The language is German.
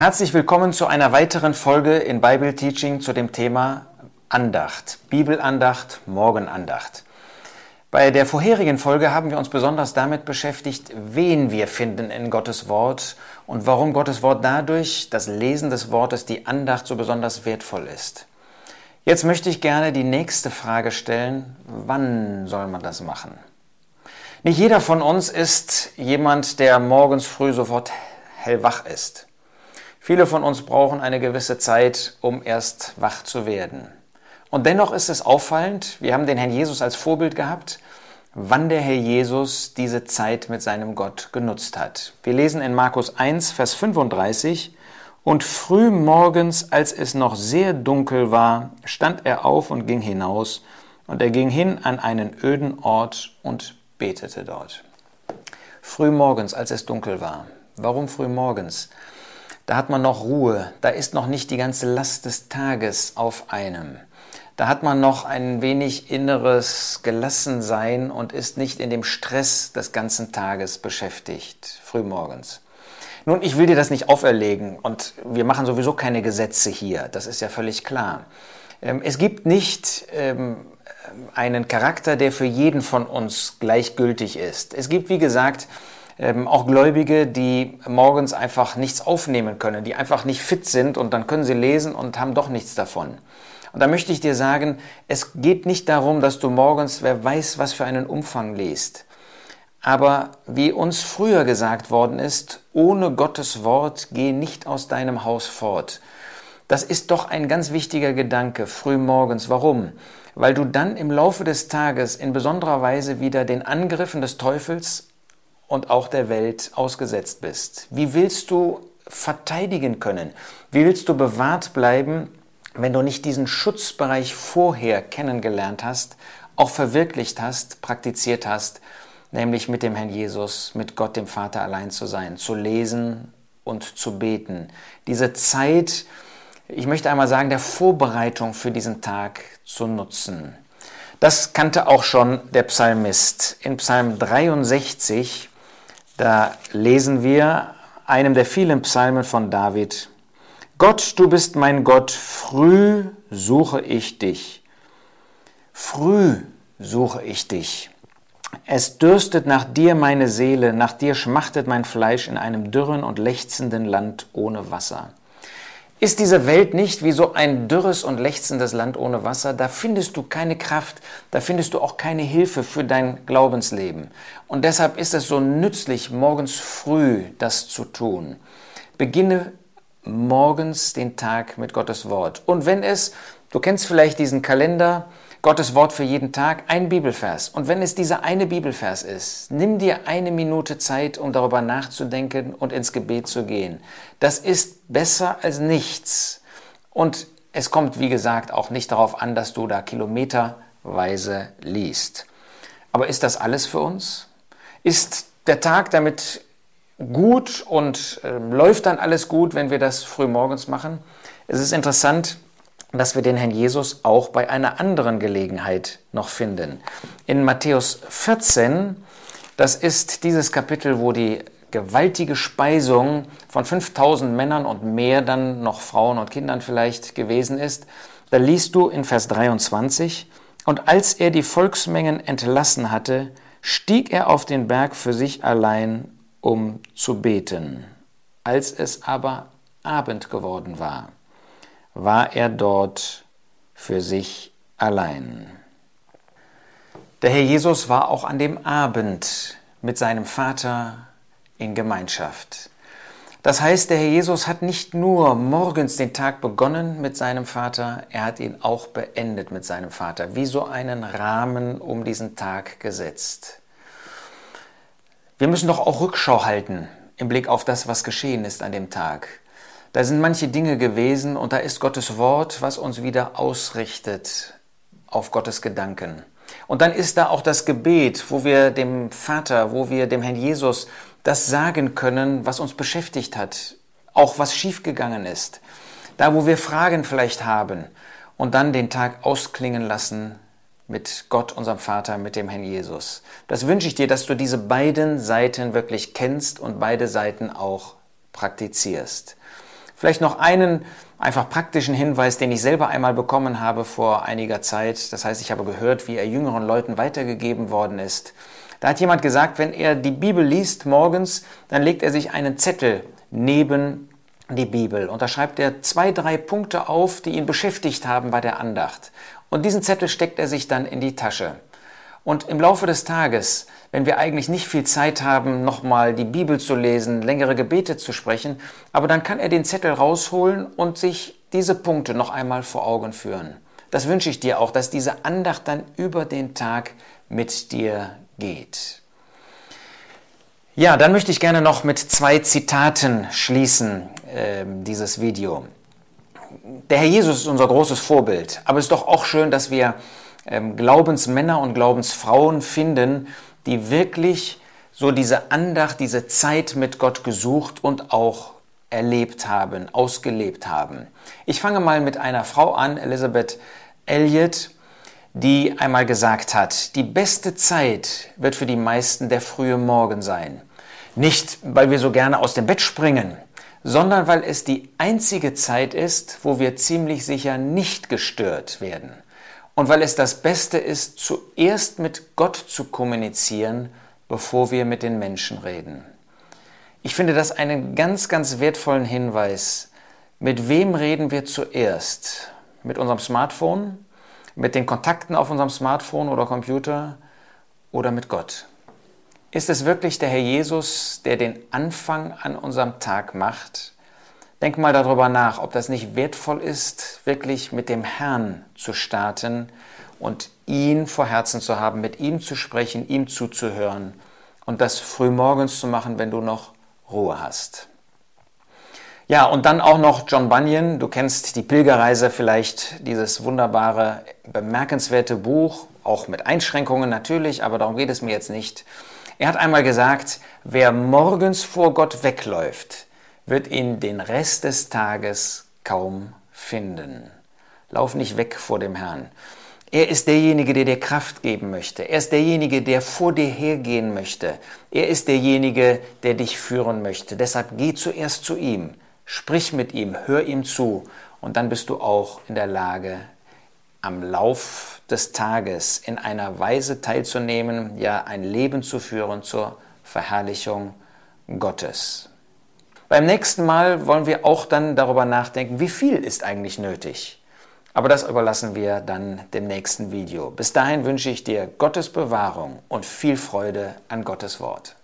Herzlich willkommen zu einer weiteren Folge in Bible Teaching zu dem Thema Andacht, Bibelandacht, Morgenandacht. Bei der vorherigen Folge haben wir uns besonders damit beschäftigt, wen wir finden in Gottes Wort und warum Gottes Wort dadurch, das Lesen des Wortes, die Andacht so besonders wertvoll ist. Jetzt möchte ich gerne die nächste Frage stellen, wann soll man das machen? Nicht jeder von uns ist jemand, der morgens früh sofort hellwach ist. Viele von uns brauchen eine gewisse Zeit, um erst wach zu werden. Und dennoch ist es auffallend, wir haben den Herrn Jesus als Vorbild gehabt, wann der Herr Jesus diese Zeit mit seinem Gott genutzt hat. Wir lesen in Markus 1, Vers 35, und früh morgens, als es noch sehr dunkel war, stand er auf und ging hinaus, und er ging hin an einen öden Ort und betete dort. Früh morgens, als es dunkel war. Warum früh morgens? Da hat man noch Ruhe, da ist noch nicht die ganze Last des Tages auf einem. Da hat man noch ein wenig inneres Gelassensein und ist nicht in dem Stress des ganzen Tages beschäftigt, frühmorgens. Nun, ich will dir das nicht auferlegen und wir machen sowieso keine Gesetze hier, das ist ja völlig klar. Ähm, es gibt nicht ähm, einen Charakter, der für jeden von uns gleichgültig ist. Es gibt, wie gesagt, ähm, auch Gläubige, die morgens einfach nichts aufnehmen können, die einfach nicht fit sind und dann können sie lesen und haben doch nichts davon. Und da möchte ich dir sagen, es geht nicht darum, dass du morgens, wer weiß, was für einen Umfang liest. Aber wie uns früher gesagt worden ist, ohne Gottes Wort geh nicht aus deinem Haus fort. Das ist doch ein ganz wichtiger Gedanke, früh morgens. Warum? Weil du dann im Laufe des Tages in besonderer Weise wieder den Angriffen des Teufels und auch der Welt ausgesetzt bist? Wie willst du verteidigen können? Wie willst du bewahrt bleiben, wenn du nicht diesen Schutzbereich vorher kennengelernt hast, auch verwirklicht hast, praktiziert hast, nämlich mit dem Herrn Jesus, mit Gott dem Vater allein zu sein, zu lesen und zu beten. Diese Zeit, ich möchte einmal sagen, der Vorbereitung für diesen Tag zu nutzen. Das kannte auch schon der Psalmist. In Psalm 63 da lesen wir einem der vielen Psalmen von David, Gott, du bist mein Gott, früh suche ich dich. Früh suche ich dich. Es dürstet nach dir meine Seele, nach dir schmachtet mein Fleisch in einem dürren und lechzenden Land ohne Wasser. Ist diese Welt nicht wie so ein dürres und lechzendes Land ohne Wasser? Da findest du keine Kraft, da findest du auch keine Hilfe für dein Glaubensleben. Und deshalb ist es so nützlich, morgens früh das zu tun. Beginne morgens den Tag mit Gottes Wort. Und wenn es, du kennst vielleicht diesen Kalender, Gottes Wort für jeden Tag, ein Bibelvers. Und wenn es dieser eine Bibelvers ist, nimm dir eine Minute Zeit, um darüber nachzudenken und ins Gebet zu gehen. Das ist besser als nichts. Und es kommt, wie gesagt, auch nicht darauf an, dass du da kilometerweise liest. Aber ist das alles für uns? Ist der Tag damit gut und äh, läuft dann alles gut, wenn wir das früh morgens machen? Es ist interessant, dass wir den Herrn Jesus auch bei einer anderen Gelegenheit noch finden. In Matthäus 14, das ist dieses Kapitel, wo die gewaltige Speisung von 5000 Männern und mehr dann noch Frauen und Kindern vielleicht gewesen ist, da liest du in Vers 23, und als er die Volksmengen entlassen hatte, stieg er auf den Berg für sich allein, um zu beten. Als es aber Abend geworden war, war er dort für sich allein. Der Herr Jesus war auch an dem Abend mit seinem Vater in Gemeinschaft. Das heißt, der Herr Jesus hat nicht nur morgens den Tag begonnen mit seinem Vater, er hat ihn auch beendet mit seinem Vater, wie so einen Rahmen um diesen Tag gesetzt. Wir müssen doch auch Rückschau halten im Blick auf das, was geschehen ist an dem Tag. Da sind manche Dinge gewesen und da ist Gottes Wort, was uns wieder ausrichtet auf Gottes Gedanken. Und dann ist da auch das Gebet, wo wir dem Vater, wo wir dem Herrn Jesus das sagen können, was uns beschäftigt hat, auch was schiefgegangen ist. Da, wo wir Fragen vielleicht haben und dann den Tag ausklingen lassen mit Gott, unserem Vater, mit dem Herrn Jesus. Das wünsche ich dir, dass du diese beiden Seiten wirklich kennst und beide Seiten auch praktizierst. Vielleicht noch einen einfach praktischen Hinweis, den ich selber einmal bekommen habe vor einiger Zeit. Das heißt, ich habe gehört, wie er jüngeren Leuten weitergegeben worden ist. Da hat jemand gesagt, wenn er die Bibel liest morgens, dann legt er sich einen Zettel neben die Bibel und da schreibt er zwei, drei Punkte auf, die ihn beschäftigt haben bei der Andacht. Und diesen Zettel steckt er sich dann in die Tasche. Und im Laufe des Tages, wenn wir eigentlich nicht viel Zeit haben, nochmal die Bibel zu lesen, längere Gebete zu sprechen, aber dann kann er den Zettel rausholen und sich diese Punkte noch einmal vor Augen führen. Das wünsche ich dir auch, dass diese Andacht dann über den Tag mit dir geht. Ja, dann möchte ich gerne noch mit zwei Zitaten schließen, äh, dieses Video. Der Herr Jesus ist unser großes Vorbild, aber es ist doch auch schön, dass wir Glaubensmänner und Glaubensfrauen finden, die wirklich so diese Andacht, diese Zeit mit Gott gesucht und auch erlebt haben, ausgelebt haben. Ich fange mal mit einer Frau an, Elizabeth Elliot, die einmal gesagt hat, die beste Zeit wird für die meisten der frühe Morgen sein. Nicht, weil wir so gerne aus dem Bett springen, sondern weil es die einzige Zeit ist, wo wir ziemlich sicher nicht gestört werden. Und weil es das Beste ist, zuerst mit Gott zu kommunizieren, bevor wir mit den Menschen reden. Ich finde das einen ganz, ganz wertvollen Hinweis. Mit wem reden wir zuerst? Mit unserem Smartphone? Mit den Kontakten auf unserem Smartphone oder Computer? Oder mit Gott? Ist es wirklich der Herr Jesus, der den Anfang an unserem Tag macht? Denk mal darüber nach, ob das nicht wertvoll ist, wirklich mit dem Herrn zu starten und ihn vor Herzen zu haben, mit ihm zu sprechen, ihm zuzuhören und das frühmorgens zu machen, wenn du noch Ruhe hast. Ja, und dann auch noch John Bunyan. Du kennst die Pilgerreise vielleicht, dieses wunderbare, bemerkenswerte Buch, auch mit Einschränkungen natürlich, aber darum geht es mir jetzt nicht. Er hat einmal gesagt, wer morgens vor Gott wegläuft, wird ihn den Rest des Tages kaum finden. Lauf nicht weg vor dem Herrn. Er ist derjenige, der dir Kraft geben möchte. Er ist derjenige, der vor dir hergehen möchte. Er ist derjenige, der dich führen möchte. Deshalb geh zuerst zu ihm, sprich mit ihm, hör ihm zu und dann bist du auch in der Lage, am Lauf des Tages in einer Weise teilzunehmen, ja ein Leben zu führen zur Verherrlichung Gottes. Beim nächsten Mal wollen wir auch dann darüber nachdenken, wie viel ist eigentlich nötig. Aber das überlassen wir dann dem nächsten Video. Bis dahin wünsche ich dir Gottes Bewahrung und viel Freude an Gottes Wort.